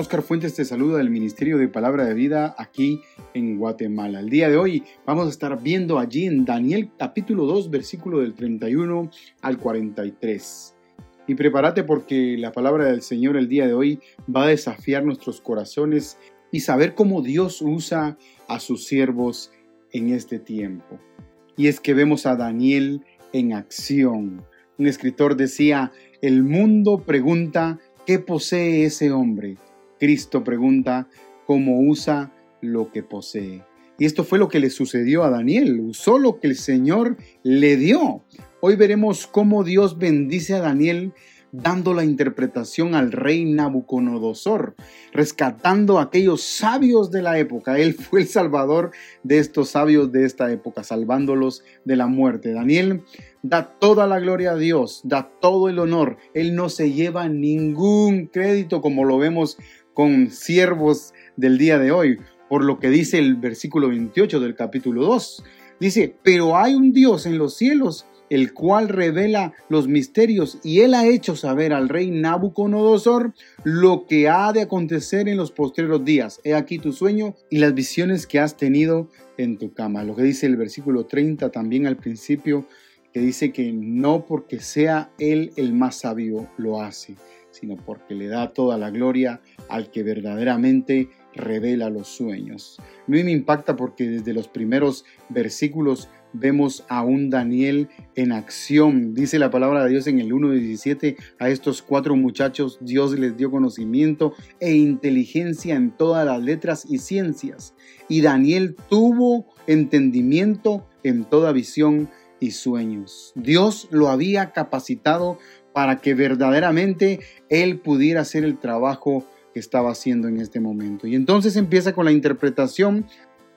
Oscar Fuentes te saluda del Ministerio de Palabra de Vida aquí en Guatemala. El día de hoy vamos a estar viendo allí en Daniel capítulo 2 versículo del 31 al 43. Y prepárate porque la palabra del Señor el día de hoy va a desafiar nuestros corazones y saber cómo Dios usa a sus siervos en este tiempo. Y es que vemos a Daniel en acción. Un escritor decía, el mundo pregunta, ¿qué posee ese hombre? Cristo pregunta cómo usa lo que posee. Y esto fue lo que le sucedió a Daniel, usó lo que el Señor le dio. Hoy veremos cómo Dios bendice a Daniel dando la interpretación al rey Nabucodonosor, rescatando a aquellos sabios de la época. Él fue el salvador de estos sabios de esta época, salvándolos de la muerte. Daniel da toda la gloria a Dios, da todo el honor. Él no se lleva ningún crédito como lo vemos con siervos del día de hoy, por lo que dice el versículo 28 del capítulo 2. Dice, pero hay un Dios en los cielos, el cual revela los misterios, y él ha hecho saber al rey Nabucodonosor lo que ha de acontecer en los postreros días. He aquí tu sueño y las visiones que has tenido en tu cama. Lo que dice el versículo 30 también al principio, que dice que no porque sea él el más sabio lo hace, sino porque le da toda la gloria al que verdaderamente revela los sueños. A mí me impacta porque desde los primeros versículos vemos a un Daniel en acción. Dice la palabra de Dios en el 1.17, a estos cuatro muchachos Dios les dio conocimiento e inteligencia en todas las letras y ciencias. Y Daniel tuvo entendimiento en toda visión y sueños. Dios lo había capacitado para que verdaderamente él pudiera hacer el trabajo que estaba haciendo en este momento. Y entonces empieza con la interpretación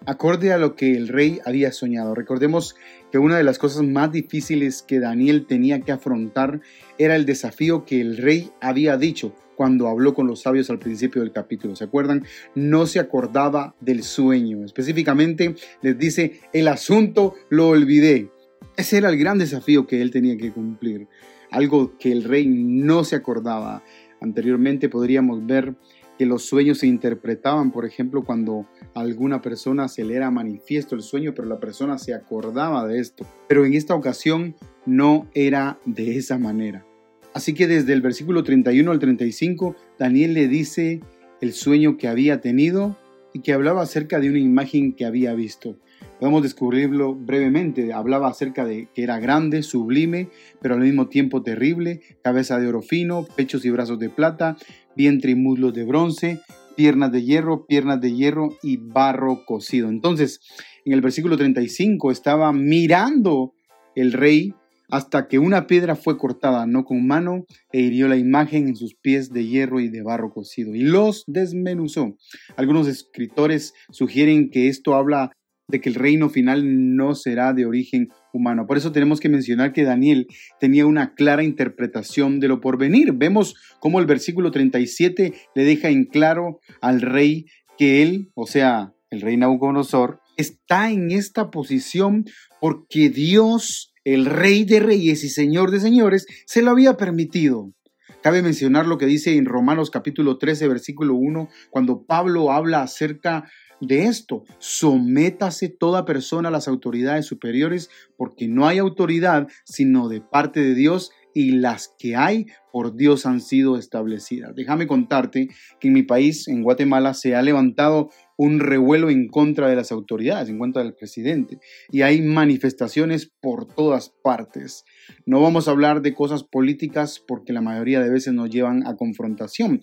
acorde a lo que el rey había soñado. Recordemos que una de las cosas más difíciles que Daniel tenía que afrontar era el desafío que el rey había dicho cuando habló con los sabios al principio del capítulo. ¿Se acuerdan? No se acordaba del sueño. Específicamente les dice, el asunto lo olvidé. Ese era el gran desafío que él tenía que cumplir algo que el rey no se acordaba. Anteriormente podríamos ver que los sueños se interpretaban, por ejemplo, cuando a alguna persona se le era manifiesto el sueño, pero la persona se acordaba de esto. Pero en esta ocasión no era de esa manera. Así que desde el versículo 31 al 35, Daniel le dice el sueño que había tenido y que hablaba acerca de una imagen que había visto. Podemos descubrirlo brevemente. Hablaba acerca de que era grande, sublime, pero al mismo tiempo terrible, cabeza de oro fino, pechos y brazos de plata, vientre y muslos de bronce, piernas de hierro, piernas de hierro y barro cocido. Entonces, en el versículo 35 estaba mirando el rey hasta que una piedra fue cortada, no con mano, e hirió la imagen en sus pies de hierro y de barro cocido, y los desmenuzó. Algunos escritores sugieren que esto habla de que el reino final no será de origen humano. Por eso tenemos que mencionar que Daniel tenía una clara interpretación de lo porvenir. Vemos cómo el versículo 37 le deja en claro al rey que él, o sea, el rey Nabucodonosor, está en esta posición porque Dios, el rey de reyes y señor de señores, se lo había permitido. Cabe mencionar lo que dice en Romanos capítulo 13, versículo 1, cuando Pablo habla acerca de esto. Sométase toda persona a las autoridades superiores, porque no hay autoridad sino de parte de Dios y las que hay por Dios han sido establecidas. Déjame contarte que en mi país, en Guatemala, se ha levantado un revuelo en contra de las autoridades, en contra del presidente, y hay manifestaciones por todas partes. No vamos a hablar de cosas políticas porque la mayoría de veces nos llevan a confrontación,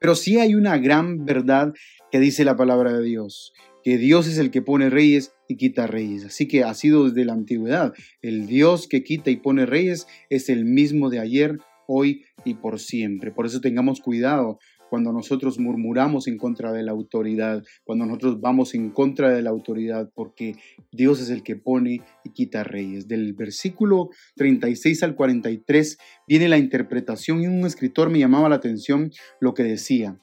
pero sí hay una gran verdad que dice la palabra de Dios, que Dios es el que pone reyes y quita reyes. Así que ha sido desde la antigüedad. El Dios que quita y pone reyes es el mismo de ayer, hoy y por siempre. Por eso tengamos cuidado cuando nosotros murmuramos en contra de la autoridad, cuando nosotros vamos en contra de la autoridad, porque Dios es el que pone y quita reyes. Del versículo 36 al 43 viene la interpretación y un escritor me llamaba la atención lo que decía.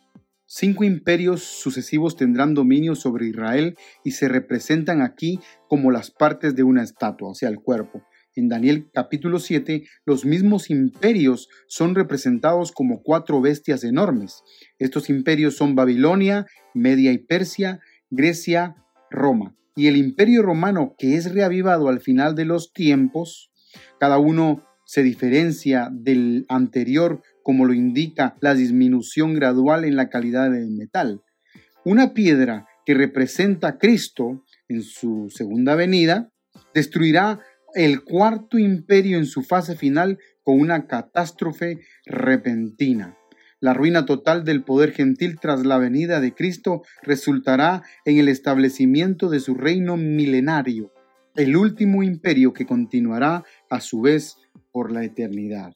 Cinco imperios sucesivos tendrán dominio sobre Israel y se representan aquí como las partes de una estatua, o sea, el cuerpo. En Daniel capítulo 7, los mismos imperios son representados como cuatro bestias enormes. Estos imperios son Babilonia, Media y Persia, Grecia, Roma. Y el imperio romano, que es reavivado al final de los tiempos, cada uno se diferencia del anterior como lo indica la disminución gradual en la calidad del metal. Una piedra que representa a Cristo en su segunda venida destruirá el cuarto imperio en su fase final con una catástrofe repentina. La ruina total del poder gentil tras la venida de Cristo resultará en el establecimiento de su reino milenario, el último imperio que continuará a su vez por la eternidad.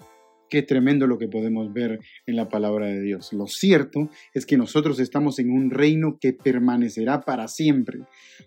Qué tremendo lo que podemos ver en la palabra de Dios. Lo cierto es que nosotros estamos en un reino que permanecerá para siempre,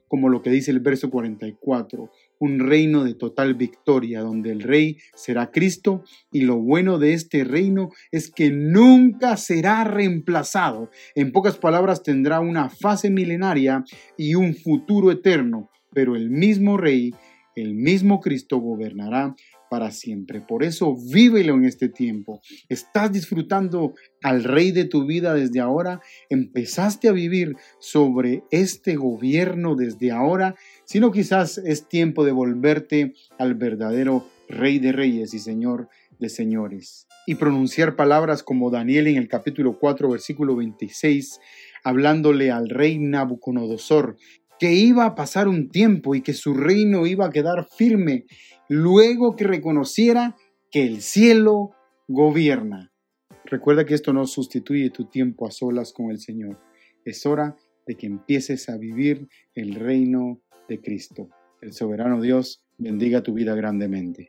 como lo que dice el verso 44, un reino de total victoria, donde el rey será Cristo y lo bueno de este reino es que nunca será reemplazado. En pocas palabras, tendrá una fase milenaria y un futuro eterno, pero el mismo rey, el mismo Cristo gobernará para siempre. Por eso vívelo en este tiempo. ¿Estás disfrutando al rey de tu vida desde ahora? ¿Empezaste a vivir sobre este gobierno desde ahora? Sino quizás es tiempo de volverte al verdadero rey de reyes y señor de señores. Y pronunciar palabras como Daniel en el capítulo 4, versículo 26, hablándole al rey Nabucodonosor, que iba a pasar un tiempo y que su reino iba a quedar firme luego que reconociera que el cielo gobierna. Recuerda que esto no sustituye tu tiempo a solas con el Señor. Es hora de que empieces a vivir el reino de Cristo. El soberano Dios bendiga tu vida grandemente.